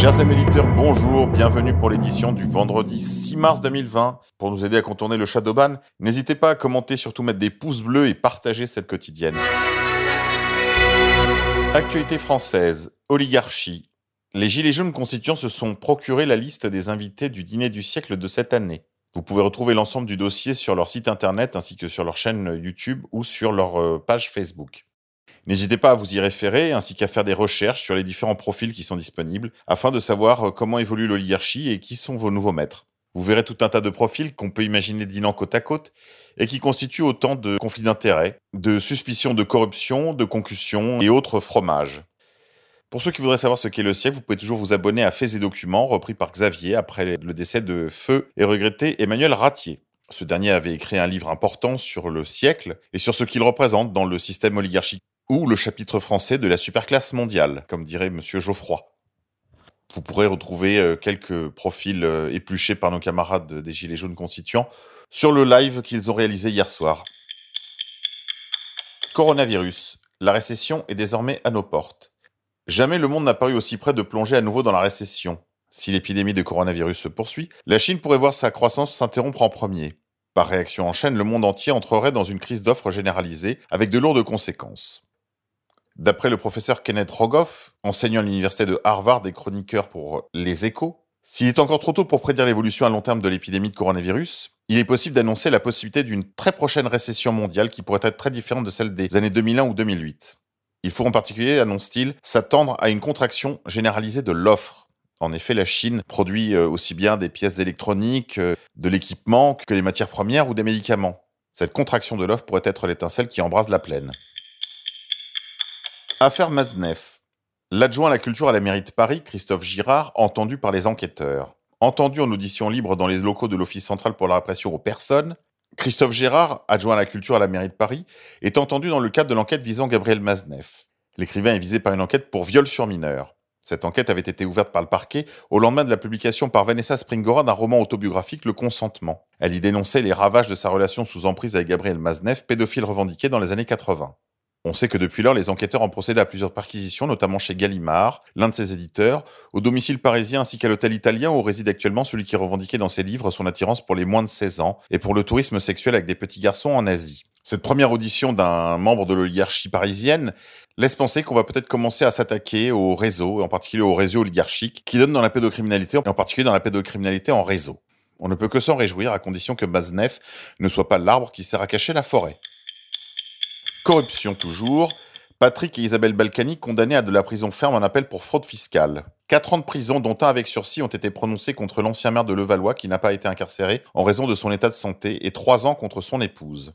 Chers amis éditeurs, bonjour, bienvenue pour l'édition du vendredi 6 mars 2020. Pour nous aider à contourner le Shadowban, n'hésitez pas à commenter, surtout mettre des pouces bleus et partager cette quotidienne. Actualité française, oligarchie. Les Gilets jaunes constituants se sont procuré la liste des invités du dîner du siècle de cette année. Vous pouvez retrouver l'ensemble du dossier sur leur site internet ainsi que sur leur chaîne YouTube ou sur leur euh, page Facebook. N'hésitez pas à vous y référer ainsi qu'à faire des recherches sur les différents profils qui sont disponibles afin de savoir euh, comment évolue l'oligarchie et qui sont vos nouveaux maîtres. Vous verrez tout un tas de profils qu'on peut imaginer dînant côte à côte et qui constituent autant de conflits d'intérêts, de suspicions de corruption, de concussion et autres fromages. Pour ceux qui voudraient savoir ce qu'est le siècle, vous pouvez toujours vous abonner à Faits et Documents, repris par Xavier après le décès de Feu et regretté Emmanuel Ratier. Ce dernier avait écrit un livre important sur le siècle et sur ce qu'il représente dans le système oligarchique ou le chapitre français de la superclasse mondiale, comme dirait Monsieur Geoffroy. Vous pourrez retrouver euh, quelques profils euh, épluchés par nos camarades des Gilets jaunes constituants sur le live qu'ils ont réalisé hier soir. Coronavirus. La récession est désormais à nos portes. Jamais le monde n'a paru aussi près de plonger à nouveau dans la récession. Si l'épidémie de coronavirus se poursuit, la Chine pourrait voir sa croissance s'interrompre en premier. Par réaction en chaîne, le monde entier entrerait dans une crise d'offres généralisée avec de lourdes conséquences. D'après le professeur Kenneth Rogoff, enseignant à l'université de Harvard et chroniqueur pour Les Échos, s'il est encore trop tôt pour prédire l'évolution à long terme de l'épidémie de coronavirus, il est possible d'annoncer la possibilité d'une très prochaine récession mondiale qui pourrait être très différente de celle des années 2001 ou 2008. Il faut en particulier, annonce-t-il, s'attendre à une contraction généralisée de l'offre. En effet, la Chine produit euh, aussi bien des pièces électroniques, euh, de l'équipement que les matières premières ou des médicaments. Cette contraction de l'offre pourrait être l'étincelle qui embrase la plaine. Affaire Maznef. L'adjoint à la culture à la mairie de Paris, Christophe Girard, entendu par les enquêteurs. Entendu en audition libre dans les locaux de l'Office central pour la répression aux personnes, Christophe Girard, adjoint à la culture à la mairie de Paris, est entendu dans le cadre de l'enquête visant Gabriel Maznef. L'écrivain est visé par une enquête pour viol sur mineur. Cette enquête avait été ouverte par le parquet au lendemain de la publication par Vanessa Springora d'un roman autobiographique Le Consentement. Elle y dénonçait les ravages de sa relation sous emprise avec Gabriel Maznef, pédophile revendiqué dans les années 80. On sait que depuis lors, les enquêteurs ont procédé à plusieurs perquisitions, notamment chez Gallimard, l'un de ses éditeurs, au domicile parisien ainsi qu'à l'hôtel italien où réside actuellement celui qui revendiquait dans ses livres son attirance pour les moins de 16 ans et pour le tourisme sexuel avec des petits garçons en Asie. Cette première audition d'un membre de l'oligarchie parisienne laisse penser qu'on va peut-être commencer à s'attaquer au réseau, en particulier au réseau oligarchique, qui donne dans la pédocriminalité, en particulier dans la pédocriminalité en réseau. On ne peut que s'en réjouir à condition que Baznef ne soit pas l'arbre qui sert à cacher la forêt. Corruption toujours. Patrick et Isabelle Balkany condamnés à de la prison ferme en appel pour fraude fiscale. Quatre ans de prison, dont un avec sursis, ont été prononcés contre l'ancien maire de Levallois qui n'a pas été incarcéré en raison de son état de santé et trois ans contre son épouse.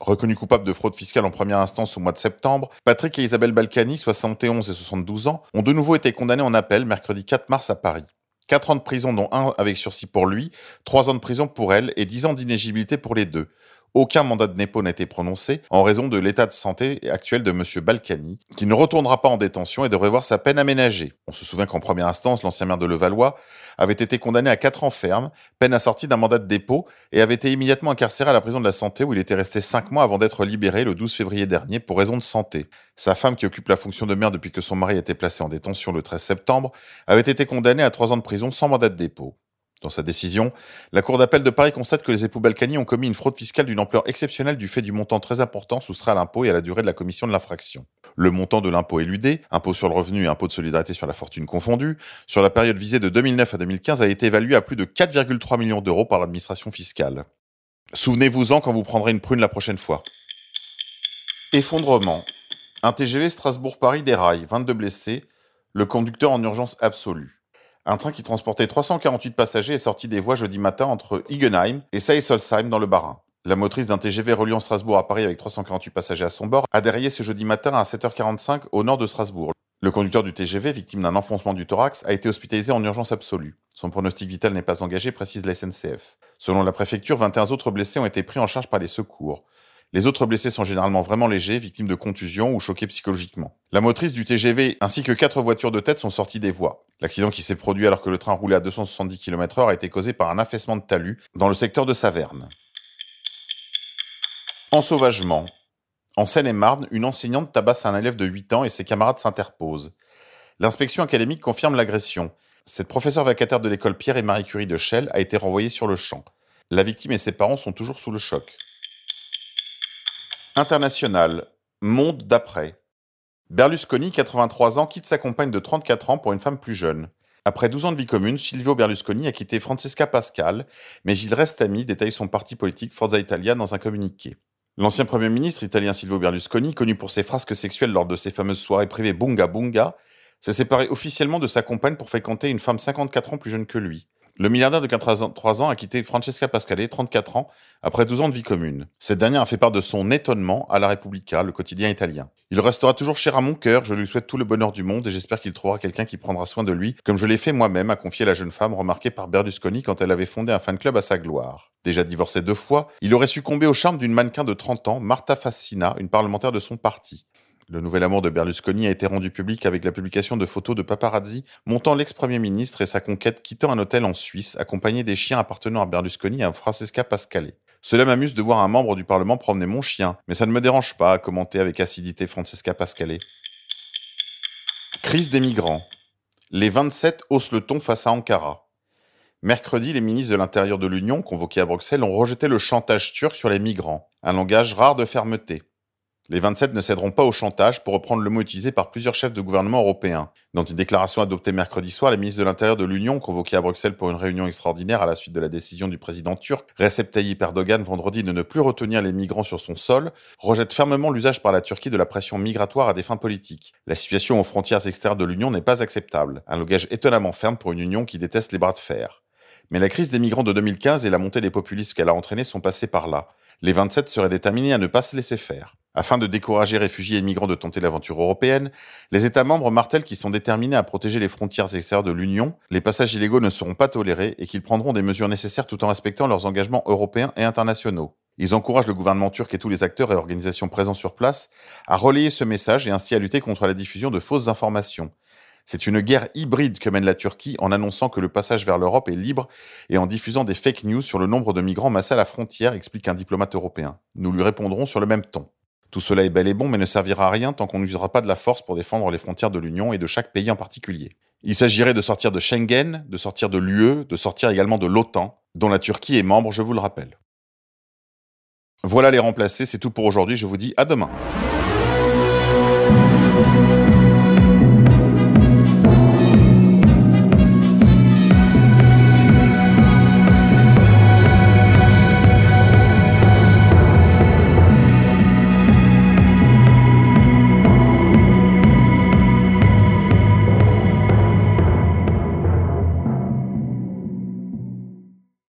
Reconnu coupable de fraude fiscale en première instance au mois de septembre, Patrick et Isabelle Balkany, 71 et 72 ans, ont de nouveau été condamnés en appel mercredi 4 mars à Paris. Quatre ans de prison, dont un avec sursis pour lui, trois ans de prison pour elle et dix ans d'inégibilité pour les deux. Aucun mandat de dépôt n'a été prononcé en raison de l'état de santé actuel de M. Balkany, qui ne retournera pas en détention et devrait voir sa peine aménagée. On se souvient qu'en première instance, l'ancien maire de Levallois avait été condamné à 4 ans ferme, peine assortie d'un mandat de dépôt, et avait été immédiatement incarcéré à la prison de la santé où il était resté 5 mois avant d'être libéré le 12 février dernier pour raison de santé. Sa femme, qui occupe la fonction de maire depuis que son mari a été placé en détention le 13 septembre, avait été condamnée à 3 ans de prison sans mandat de dépôt. Dans sa décision, la Cour d'appel de Paris constate que les époux Balkany ont commis une fraude fiscale d'une ampleur exceptionnelle du fait du montant très important soustrait à l'impôt et à la durée de la commission de l'infraction. Le montant de l'impôt éludé, impôt sur le revenu et impôt de solidarité sur la fortune confondus, sur la période visée de 2009 à 2015 a été évalué à plus de 4,3 millions d'euros par l'administration fiscale. Souvenez-vous-en quand vous prendrez une prune la prochaine fois. Effondrement. Un TGV Strasbourg-Paris déraille, 22 blessés, le conducteur en urgence absolue. Un train qui transportait 348 passagers est sorti des voies jeudi matin entre Igenheim et Seysolsheim dans le Bas-Rhin. La motrice d'un TGV reliant Strasbourg à Paris avec 348 passagers à son bord a déraillé ce jeudi matin à 7h45 au nord de Strasbourg. Le conducteur du TGV, victime d'un enfoncement du thorax, a été hospitalisé en urgence absolue. Son pronostic vital n'est pas engagé, précise la SNCF. Selon la préfecture, 21 autres blessés ont été pris en charge par les secours. Les autres blessés sont généralement vraiment légers, victimes de contusions ou choqués psychologiquement. La motrice du TGV ainsi que quatre voitures de tête sont sorties des voies. L'accident qui s'est produit alors que le train roulait à 270 km/h a été causé par un affaissement de talus dans le secteur de Saverne. Ensauvagement. En Seine-et-Marne, une enseignante tabasse un élève de 8 ans et ses camarades s'interposent. L'inspection académique confirme l'agression. Cette professeure vacataire de l'école Pierre et Marie Curie de Chelles a été renvoyée sur le champ. La victime et ses parents sont toujours sous le choc. International. Monde d'après. Berlusconi, 83 ans, quitte sa compagne de 34 ans pour une femme plus jeune. Après 12 ans de vie commune, Silvio Berlusconi a quitté Francesca Pascal, mais il reste ami, détaille son parti politique Forza Italia dans un communiqué. L'ancien Premier ministre italien Silvio Berlusconi, connu pour ses frasques sexuelles lors de ses fameuses soirées privées Bunga Bunga, s'est séparé officiellement de sa compagne pour fréquenter une femme 54 ans plus jeune que lui. Le milliardaire de 83 ans a quitté Francesca Pascale, 34 ans, après 12 ans de vie commune. Cette dernière a fait part de son étonnement à la Repubblica, le quotidien italien. Il restera toujours cher à mon cœur, je lui souhaite tout le bonheur du monde et j'espère qu'il trouvera quelqu'un qui prendra soin de lui, comme je l'ai fait moi-même, a confié la jeune femme remarquée par Berlusconi quand elle avait fondé un fan club à sa gloire. Déjà divorcé deux fois, il aurait succombé au charme d'une mannequin de 30 ans, Marta Fassina, une parlementaire de son parti. Le nouvel amour de Berlusconi a été rendu public avec la publication de photos de paparazzi montant l'ex-premier ministre et sa conquête quittant un hôtel en Suisse, accompagné des chiens appartenant à Berlusconi et à Francesca Pascale. Cela m'amuse de voir un membre du Parlement promener mon chien, mais ça ne me dérange pas, a commenté avec acidité Francesca Pascale. Crise des migrants. Les 27 haussent le ton face à Ankara. Mercredi, les ministres de l'Intérieur de l'Union, convoqués à Bruxelles, ont rejeté le chantage turc sur les migrants, un langage rare de fermeté. Les 27 ne céderont pas au chantage, pour reprendre le mot utilisé par plusieurs chefs de gouvernement européens. Dans une déclaration adoptée mercredi soir, les ministres de l'Intérieur de l'Union, convoqués à Bruxelles pour une réunion extraordinaire à la suite de la décision du président turc Recep Tayyip Erdogan vendredi de ne plus retenir les migrants sur son sol, rejettent fermement l'usage par la Turquie de la pression migratoire à des fins politiques. La situation aux frontières extérieures de l'Union n'est pas acceptable, un langage étonnamment ferme pour une Union qui déteste les bras de fer. Mais la crise des migrants de 2015 et la montée des populistes qu'elle a entraînée sont passés par là. Les 27 seraient déterminés à ne pas se laisser faire. Afin de décourager réfugiés et migrants de tenter l'aventure européenne, les États membres martèlent qu'ils sont déterminés à protéger les frontières extérieures de l'Union, les passages illégaux ne seront pas tolérés et qu'ils prendront des mesures nécessaires tout en respectant leurs engagements européens et internationaux. Ils encouragent le gouvernement turc et tous les acteurs et organisations présents sur place à relayer ce message et ainsi à lutter contre la diffusion de fausses informations. C'est une guerre hybride que mène la Turquie en annonçant que le passage vers l'Europe est libre et en diffusant des fake news sur le nombre de migrants massés à la frontière, explique un diplomate européen. Nous lui répondrons sur le même ton. Tout cela est bel et bon, mais ne servira à rien tant qu'on n'usera pas de la force pour défendre les frontières de l'Union et de chaque pays en particulier. Il s'agirait de sortir de Schengen, de sortir de l'UE, de sortir également de l'OTAN, dont la Turquie est membre, je vous le rappelle. Voilà les remplacés, c'est tout pour aujourd'hui, je vous dis à demain.